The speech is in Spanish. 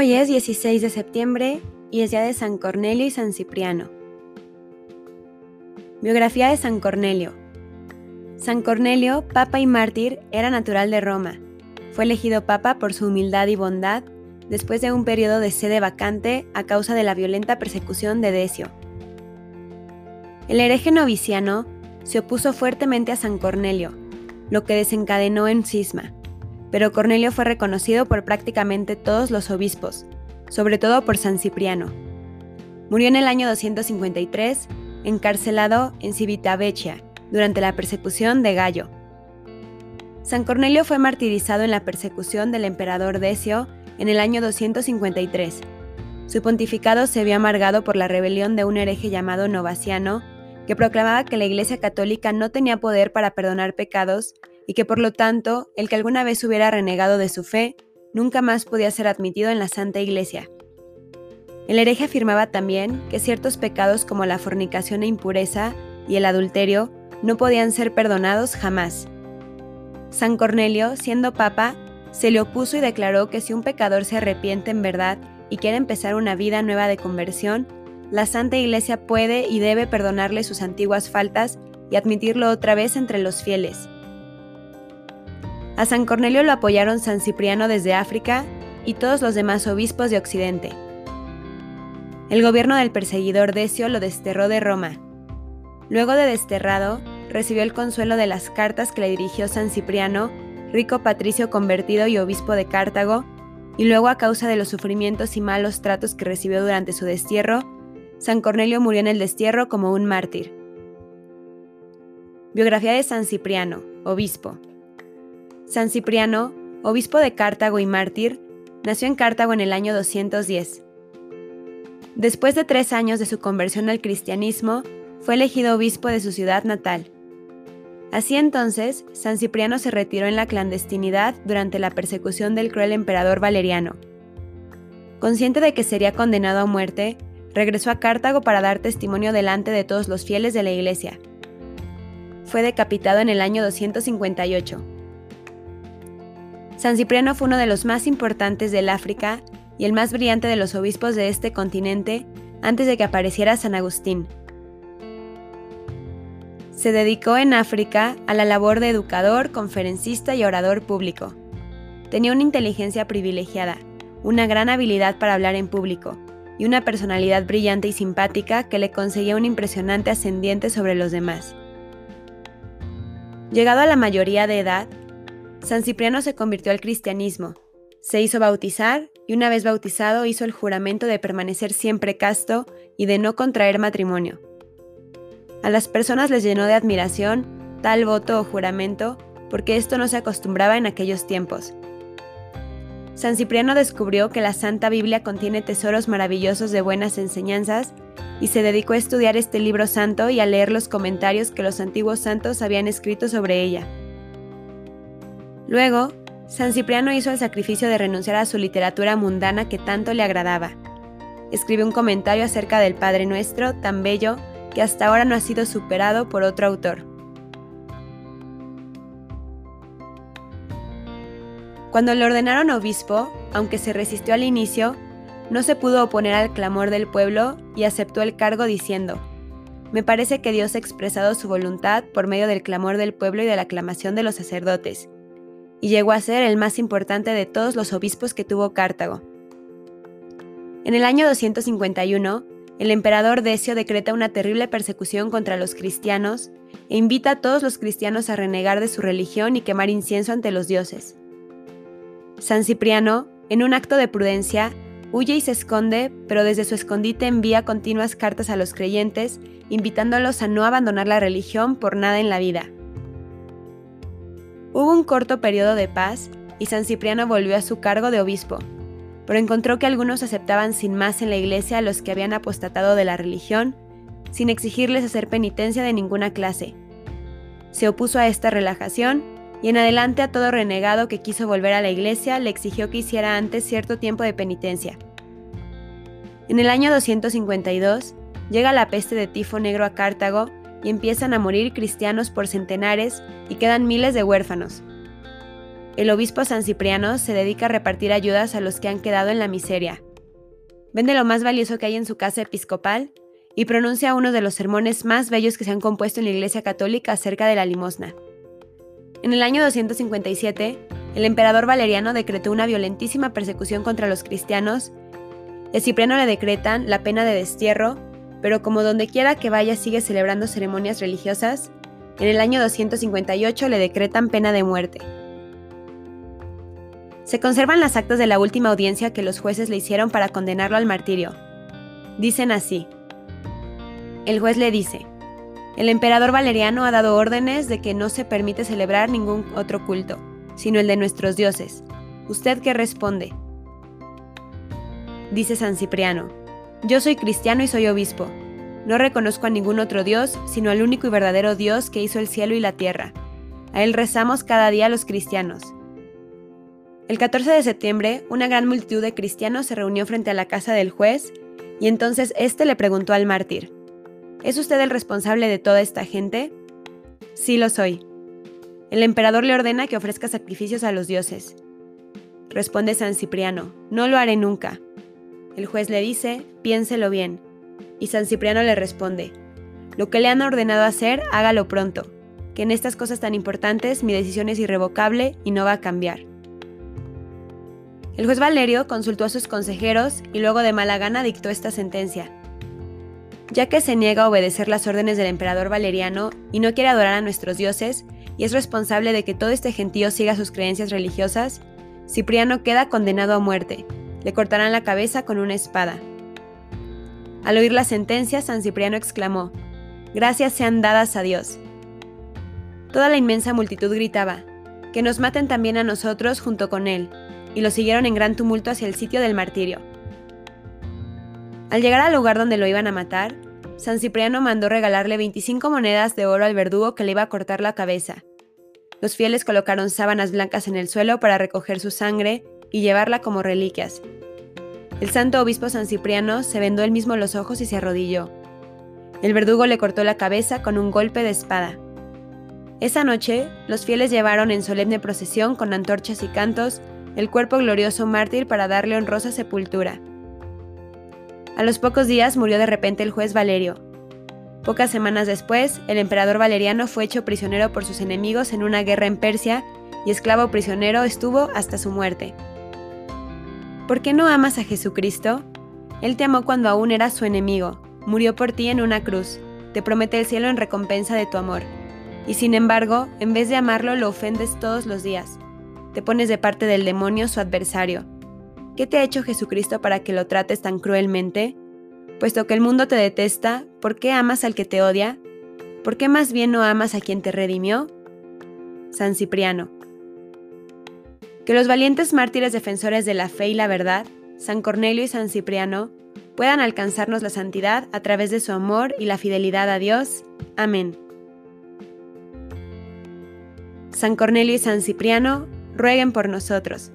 Hoy es 16 de septiembre y es día de San Cornelio y San Cipriano. Biografía de San Cornelio. San Cornelio, papa y mártir, era natural de Roma. Fue elegido papa por su humildad y bondad después de un periodo de sede vacante a causa de la violenta persecución de Decio. El hereje noviciano se opuso fuertemente a San Cornelio, lo que desencadenó en cisma pero Cornelio fue reconocido por prácticamente todos los obispos, sobre todo por San Cipriano. Murió en el año 253, encarcelado en Civitavecchia, durante la persecución de Gallo. San Cornelio fue martirizado en la persecución del emperador Decio en el año 253. Su pontificado se vio amargado por la rebelión de un hereje llamado Novaciano, que proclamaba que la Iglesia Católica no tenía poder para perdonar pecados y que por lo tanto el que alguna vez hubiera renegado de su fe nunca más podía ser admitido en la Santa Iglesia. El hereje afirmaba también que ciertos pecados como la fornicación e impureza y el adulterio no podían ser perdonados jamás. San Cornelio, siendo papa, se le opuso y declaró que si un pecador se arrepiente en verdad y quiere empezar una vida nueva de conversión, la Santa Iglesia puede y debe perdonarle sus antiguas faltas y admitirlo otra vez entre los fieles. A San Cornelio lo apoyaron San Cipriano desde África y todos los demás obispos de Occidente. El gobierno del perseguidor Decio lo desterró de Roma. Luego de desterrado, recibió el consuelo de las cartas que le dirigió San Cipriano, rico patricio convertido y obispo de Cartago, y luego a causa de los sufrimientos y malos tratos que recibió durante su destierro, San Cornelio murió en el destierro como un mártir. Biografía de San Cipriano, obispo. San Cipriano, obispo de Cartago y mártir, nació en Cartago en el año 210. Después de tres años de su conversión al cristianismo, fue elegido obispo de su ciudad natal. Así entonces, San Cipriano se retiró en la clandestinidad durante la persecución del cruel emperador Valeriano. Consciente de que sería condenado a muerte, regresó a Cartago para dar testimonio delante de todos los fieles de la iglesia. Fue decapitado en el año 258. San Cipriano fue uno de los más importantes del África y el más brillante de los obispos de este continente antes de que apareciera San Agustín. Se dedicó en África a la labor de educador, conferencista y orador público. Tenía una inteligencia privilegiada, una gran habilidad para hablar en público y una personalidad brillante y simpática que le conseguía un impresionante ascendiente sobre los demás. Llegado a la mayoría de edad, San Cipriano se convirtió al cristianismo, se hizo bautizar y una vez bautizado hizo el juramento de permanecer siempre casto y de no contraer matrimonio. A las personas les llenó de admiración tal voto o juramento porque esto no se acostumbraba en aquellos tiempos. San Cipriano descubrió que la Santa Biblia contiene tesoros maravillosos de buenas enseñanzas y se dedicó a estudiar este libro santo y a leer los comentarios que los antiguos santos habían escrito sobre ella. Luego, San Cipriano hizo el sacrificio de renunciar a su literatura mundana que tanto le agradaba. Escribió un comentario acerca del Padre Nuestro tan bello que hasta ahora no ha sido superado por otro autor. Cuando le ordenaron obispo, aunque se resistió al inicio, no se pudo oponer al clamor del pueblo y aceptó el cargo diciendo, Me parece que Dios ha expresado su voluntad por medio del clamor del pueblo y de la aclamación de los sacerdotes y llegó a ser el más importante de todos los obispos que tuvo Cartago. En el año 251, el emperador Decio decreta una terrible persecución contra los cristianos e invita a todos los cristianos a renegar de su religión y quemar incienso ante los dioses. San Cipriano, en un acto de prudencia, huye y se esconde, pero desde su escondite envía continuas cartas a los creyentes, invitándolos a no abandonar la religión por nada en la vida. Hubo un corto periodo de paz y San Cipriano volvió a su cargo de obispo, pero encontró que algunos aceptaban sin más en la iglesia a los que habían apostatado de la religión, sin exigirles hacer penitencia de ninguna clase. Se opuso a esta relajación y en adelante a todo renegado que quiso volver a la iglesia le exigió que hiciera antes cierto tiempo de penitencia. En el año 252 llega la peste de tifo negro a Cartago y empiezan a morir cristianos por centenares y quedan miles de huérfanos. el obispo San Cipriano se dedica a repartir ayudas a los que han quedado en la miseria. Vende lo más valioso que hay en su casa episcopal y pronuncia uno de los sermones más bellos que se han compuesto en la Iglesia Católica acerca de la limosna. En el año 257, el emperador Valeriano decretó una violentísima persecución contra los cristianos y Cipriano le decretan la pena de destierro, pero como donde quiera que vaya sigue celebrando ceremonias religiosas, en el año 258 le decretan pena de muerte. Se conservan las actas de la última audiencia que los jueces le hicieron para condenarlo al martirio. Dicen así. El juez le dice, el emperador Valeriano ha dado órdenes de que no se permite celebrar ningún otro culto, sino el de nuestros dioses. ¿Usted qué responde? Dice San Cipriano, yo soy cristiano y soy obispo. No reconozco a ningún otro Dios, sino al único y verdadero Dios que hizo el cielo y la tierra. A Él rezamos cada día los cristianos. El 14 de septiembre, una gran multitud de cristianos se reunió frente a la casa del juez y entonces éste le preguntó al mártir, ¿Es usted el responsable de toda esta gente? Sí lo soy. El emperador le ordena que ofrezca sacrificios a los dioses. Responde San Cipriano, no lo haré nunca. El juez le dice, piénselo bien. Y San Cipriano le responde, lo que le han ordenado hacer, hágalo pronto, que en estas cosas tan importantes mi decisión es irrevocable y no va a cambiar. El juez Valerio consultó a sus consejeros y luego de mala gana dictó esta sentencia. Ya que se niega a obedecer las órdenes del emperador Valeriano y no quiere adorar a nuestros dioses, y es responsable de que todo este gentío siga sus creencias religiosas, Cipriano queda condenado a muerte. Le cortarán la cabeza con una espada. Al oír la sentencia, San Cipriano exclamó, Gracias sean dadas a Dios. Toda la inmensa multitud gritaba, Que nos maten también a nosotros junto con él, y lo siguieron en gran tumulto hacia el sitio del martirio. Al llegar al lugar donde lo iban a matar, San Cipriano mandó regalarle 25 monedas de oro al verdugo que le iba a cortar la cabeza. Los fieles colocaron sábanas blancas en el suelo para recoger su sangre y llevarla como reliquias. El santo obispo San Cipriano se vendó él mismo los ojos y se arrodilló. El verdugo le cortó la cabeza con un golpe de espada. Esa noche, los fieles llevaron en solemne procesión con antorchas y cantos el cuerpo glorioso mártir para darle honrosa sepultura. A los pocos días murió de repente el juez Valerio. Pocas semanas después, el emperador Valeriano fue hecho prisionero por sus enemigos en una guerra en Persia y esclavo prisionero estuvo hasta su muerte. ¿Por qué no amas a Jesucristo? Él te amó cuando aún eras su enemigo, murió por ti en una cruz, te promete el cielo en recompensa de tu amor. Y sin embargo, en vez de amarlo, lo ofendes todos los días te pones de parte del demonio, su adversario. ¿Qué te ha hecho Jesucristo para que lo trates tan cruelmente? Puesto que el mundo te detesta, ¿por qué amas al que te odia? ¿Por qué más bien no amas a quien te redimió? San Cipriano. Que los valientes mártires defensores de la fe y la verdad, San Cornelio y San Cipriano, puedan alcanzarnos la santidad a través de su amor y la fidelidad a Dios. Amén. San Cornelio y San Cipriano, rueguen por nosotros.